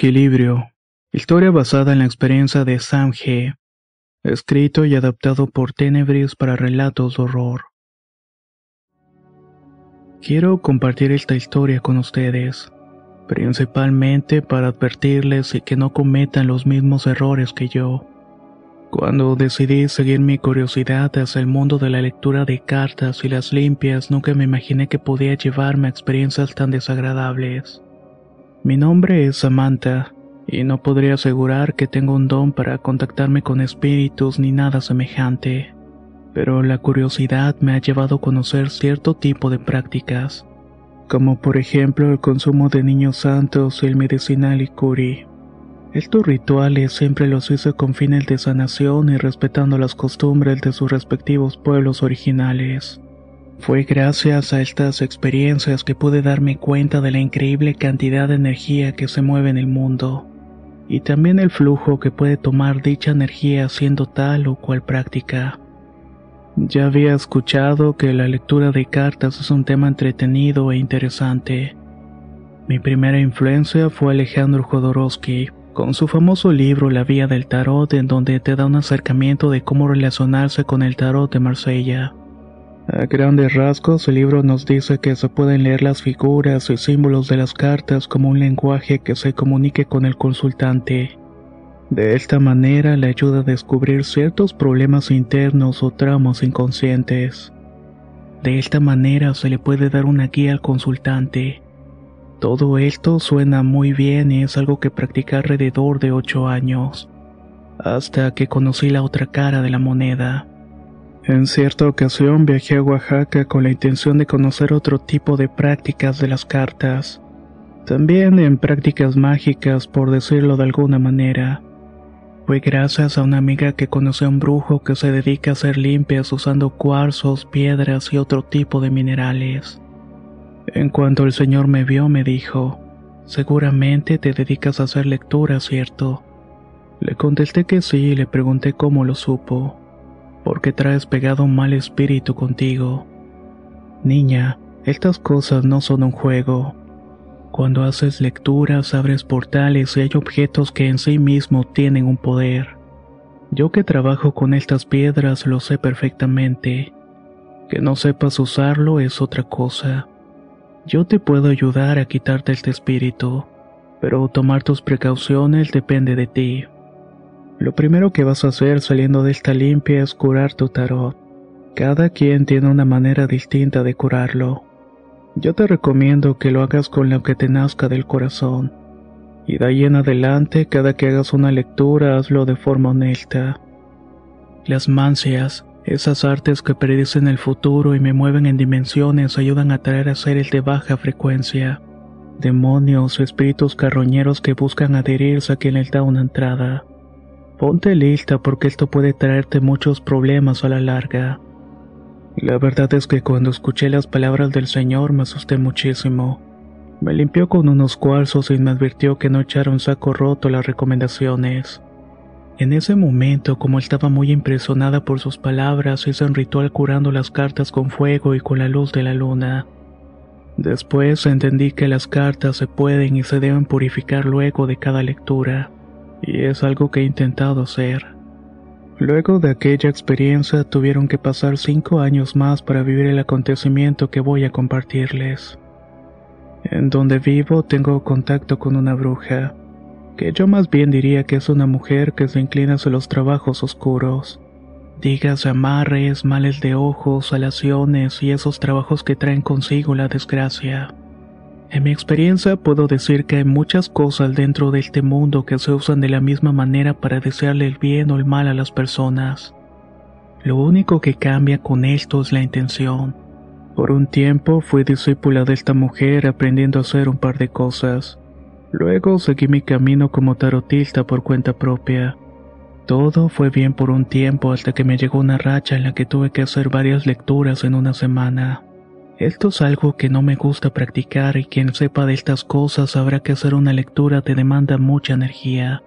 Equilibrio. Historia basada en la experiencia de Sam G. Escrito y adaptado por Tenebris para relatos de horror. Quiero compartir esta historia con ustedes, principalmente para advertirles y que no cometan los mismos errores que yo. Cuando decidí seguir mi curiosidad hacia el mundo de la lectura de cartas y las limpias, nunca me imaginé que podía llevarme a experiencias tan desagradables. Mi nombre es Samantha, y no podría asegurar que tengo un don para contactarme con espíritus ni nada semejante. Pero la curiosidad me ha llevado a conocer cierto tipo de prácticas, como por ejemplo el consumo de niños santos y el medicinal Ikuri. Estos rituales siempre los hice con fines de sanación y respetando las costumbres de sus respectivos pueblos originales. Fue gracias a estas experiencias que pude darme cuenta de la increíble cantidad de energía que se mueve en el mundo, y también el flujo que puede tomar dicha energía haciendo tal o cual práctica. Ya había escuchado que la lectura de cartas es un tema entretenido e interesante. Mi primera influencia fue Alejandro Jodorowsky, con su famoso libro La Vía del Tarot, en donde te da un acercamiento de cómo relacionarse con el tarot de Marsella. A grandes rasgos, el libro nos dice que se pueden leer las figuras y símbolos de las cartas como un lenguaje que se comunique con el consultante. De esta manera le ayuda a descubrir ciertos problemas internos o traumas inconscientes. De esta manera se le puede dar una guía al consultante. Todo esto suena muy bien y es algo que practiqué alrededor de 8 años, hasta que conocí la otra cara de la moneda. En cierta ocasión viajé a Oaxaca con la intención de conocer otro tipo de prácticas de las cartas. También en prácticas mágicas, por decirlo de alguna manera. Fue gracias a una amiga que conocí a un brujo que se dedica a hacer limpias usando cuarzos, piedras y otro tipo de minerales. En cuanto el señor me vio, me dijo, seguramente te dedicas a hacer lectura, ¿cierto? Le contesté que sí y le pregunté cómo lo supo porque traes pegado un mal espíritu contigo. Niña, estas cosas no son un juego. Cuando haces lecturas, abres portales y hay objetos que en sí mismo tienen un poder. Yo que trabajo con estas piedras lo sé perfectamente. Que no sepas usarlo es otra cosa. Yo te puedo ayudar a quitarte este espíritu, pero tomar tus precauciones depende de ti. Lo primero que vas a hacer saliendo de esta limpia es curar tu tarot. Cada quien tiene una manera distinta de curarlo. Yo te recomiendo que lo hagas con lo que te nazca del corazón. Y de ahí en adelante, cada que hagas una lectura, hazlo de forma honesta. Las mancias, esas artes que predicen el futuro y me mueven en dimensiones, ayudan a atraer a seres de baja frecuencia. Demonios o espíritus carroñeros que buscan adherirse a quien les da una entrada. Ponte lista porque esto puede traerte muchos problemas a la larga. La verdad es que cuando escuché las palabras del Señor me asusté muchísimo. Me limpió con unos cuarzos y me advirtió que no echara un saco roto las recomendaciones. En ese momento, como estaba muy impresionada por sus palabras, hice un ritual curando las cartas con fuego y con la luz de la luna. Después entendí que las cartas se pueden y se deben purificar luego de cada lectura, y es algo que he intentado hacer. Luego de aquella experiencia tuvieron que pasar cinco años más para vivir el acontecimiento que voy a compartirles. En donde vivo tengo contacto con una bruja, que yo más bien diría que es una mujer que se inclina hacia los trabajos oscuros. Digas amarres, males de ojos, alaciones y esos trabajos que traen consigo la desgracia. En mi experiencia puedo decir que hay muchas cosas dentro de este mundo que se usan de la misma manera para desearle el bien o el mal a las personas. Lo único que cambia con esto es la intención. Por un tiempo fui discípula de esta mujer aprendiendo a hacer un par de cosas. Luego seguí mi camino como tarotista por cuenta propia. Todo fue bien por un tiempo hasta que me llegó una racha en la que tuve que hacer varias lecturas en una semana. Esto es algo que no me gusta practicar y quien sepa de estas cosas sabrá que hacer una lectura te demanda mucha energía.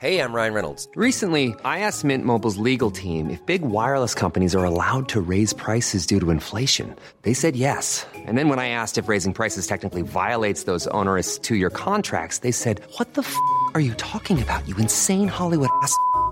Hey, I'm Ryan Reynolds. Recently, I asked Mint Mobile's legal team if big wireless companies are allowed to raise prices due to inflation. They said yes. And then when I asked if raising prices technically violates those onerous two year contracts, they said, What the f are you talking about, you insane Hollywood ass?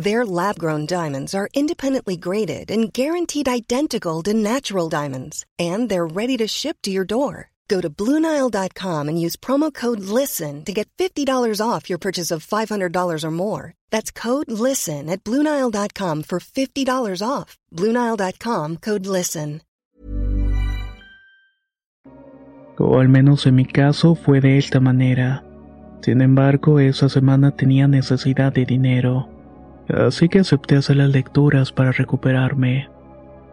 Their lab grown diamonds are independently graded and guaranteed identical to natural diamonds, and they're ready to ship to your door. Go to BlueNile.com and use promo code LISTEN to get $50 off your purchase of $500 or more. That's code LISTEN at BlueNile.com for $50 off. BlueNile.com code LISTEN. O al menos en mi caso fue de esta manera. Sin embargo, esa semana tenía necesidad de dinero, así que acepté hacer las lecturas para recuperarme.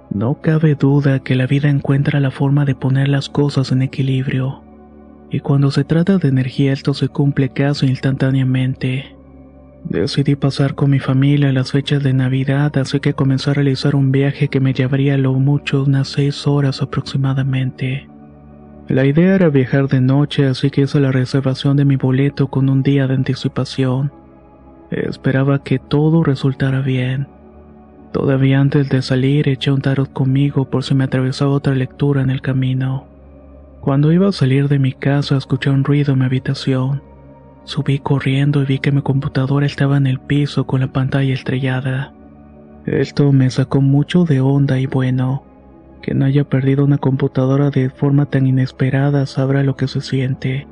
No cabe duda que la vida encuentra la forma de poner las cosas en equilibrio, y cuando se trata de energía esto se cumple casi instantáneamente. Decidí pasar con mi familia las fechas de Navidad, así que comencé a realizar un viaje que me llevaría lo mucho unas seis horas aproximadamente. La idea era viajar de noche, así que hice la reservación de mi boleto con un día de anticipación. Esperaba que todo resultara bien. Todavía antes de salir eché un tarot conmigo por si me atravesaba otra lectura en el camino. Cuando iba a salir de mi casa escuché un ruido en mi habitación. Subí corriendo y vi que mi computadora estaba en el piso con la pantalla estrellada. Esto me sacó mucho de onda y bueno, que no haya perdido una computadora de forma tan inesperada sabrá lo que se siente.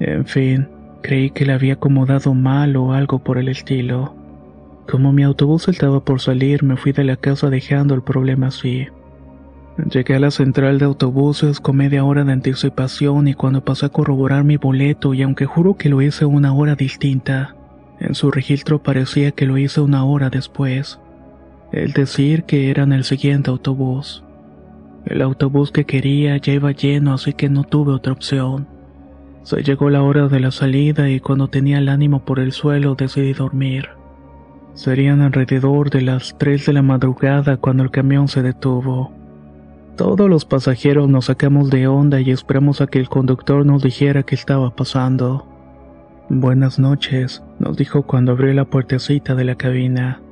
En fin, creí que la había acomodado mal o algo por el estilo. Como mi autobús estaba por salir, me fui de la casa dejando el problema así. Llegué a la central de autobuses con media hora de anticipación y cuando pasé a corroborar mi boleto y aunque juro que lo hice una hora distinta, en su registro parecía que lo hice una hora después. El decir que era en el siguiente autobús. El autobús que quería ya iba lleno así que no tuve otra opción. Se llegó la hora de la salida y cuando tenía el ánimo por el suelo decidí dormir. Serían alrededor de las 3 de la madrugada cuando el camión se detuvo. Todos los pasajeros nos sacamos de onda y esperamos a que el conductor nos dijera qué estaba pasando. Buenas noches, nos dijo cuando abrió la puertecita de la cabina.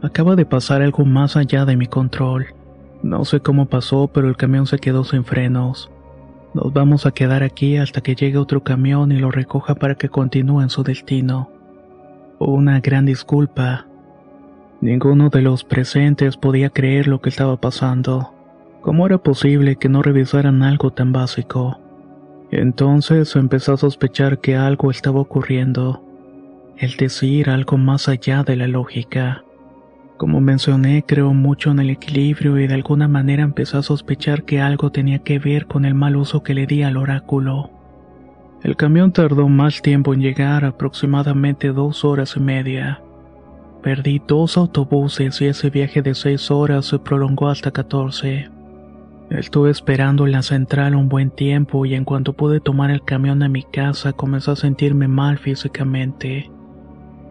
Acaba de pasar algo más allá de mi control. No sé cómo pasó, pero el camión se quedó sin frenos. Nos vamos a quedar aquí hasta que llegue otro camión y lo recoja para que continúe en su destino. Una gran disculpa. Ninguno de los presentes podía creer lo que estaba pasando. ¿Cómo era posible que no revisaran algo tan básico? Entonces empezó a sospechar que algo estaba ocurriendo. El decir algo más allá de la lógica. Como mencioné, creo mucho en el equilibrio y de alguna manera empecé a sospechar que algo tenía que ver con el mal uso que le di al oráculo. El camión tardó más tiempo en llegar, aproximadamente dos horas y media. Perdí dos autobuses y ese viaje de seis horas se prolongó hasta catorce. Estuve esperando en la central un buen tiempo y en cuanto pude tomar el camión a mi casa comencé a sentirme mal físicamente.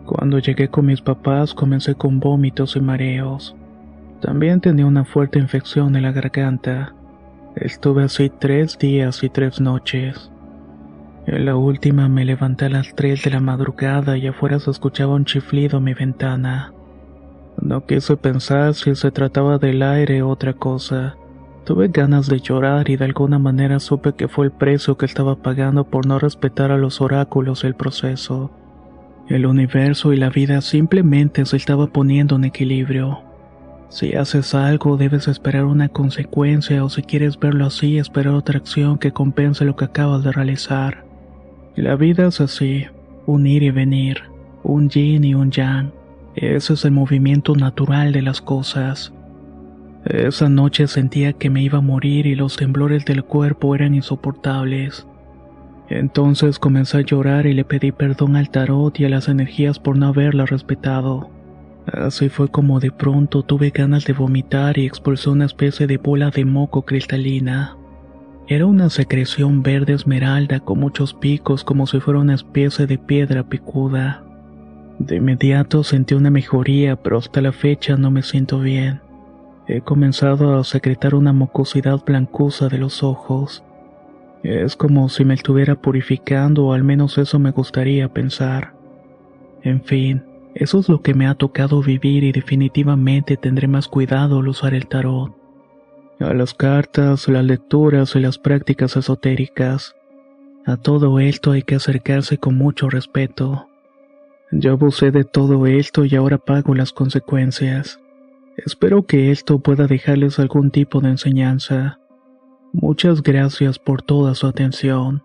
Cuando llegué con mis papás comencé con vómitos y mareos. También tenía una fuerte infección en la garganta. Estuve así tres días y tres noches. En la última me levanté a las tres de la madrugada y afuera se escuchaba un chiflido en mi ventana. No quise pensar si se trataba del aire o otra cosa. Tuve ganas de llorar y de alguna manera supe que fue el precio que estaba pagando por no respetar a los oráculos el proceso. El universo y la vida simplemente se estaba poniendo en equilibrio. Si haces algo debes esperar una consecuencia o si quieres verlo así esperar otra acción que compense lo que acabas de realizar. La vida es así, un ir y venir, un yin y un yang. Ese es el movimiento natural de las cosas. Esa noche sentía que me iba a morir y los temblores del cuerpo eran insoportables. Entonces comencé a llorar y le pedí perdón al tarot y a las energías por no haberla respetado. Así fue como de pronto tuve ganas de vomitar y expulsó una especie de bola de moco cristalina. Era una secreción verde esmeralda con muchos picos como si fuera una especie de piedra picuda. De inmediato sentí una mejoría, pero hasta la fecha no me siento bien. He comenzado a secretar una mucosidad blancuza de los ojos. Es como si me estuviera purificando, o al menos eso me gustaría pensar. En fin, eso es lo que me ha tocado vivir y definitivamente tendré más cuidado al usar el tarot. A las cartas, las lecturas y las prácticas esotéricas. A todo esto hay que acercarse con mucho respeto. Yo abusé de todo esto y ahora pago las consecuencias. Espero que esto pueda dejarles algún tipo de enseñanza. Muchas gracias por toda su atención.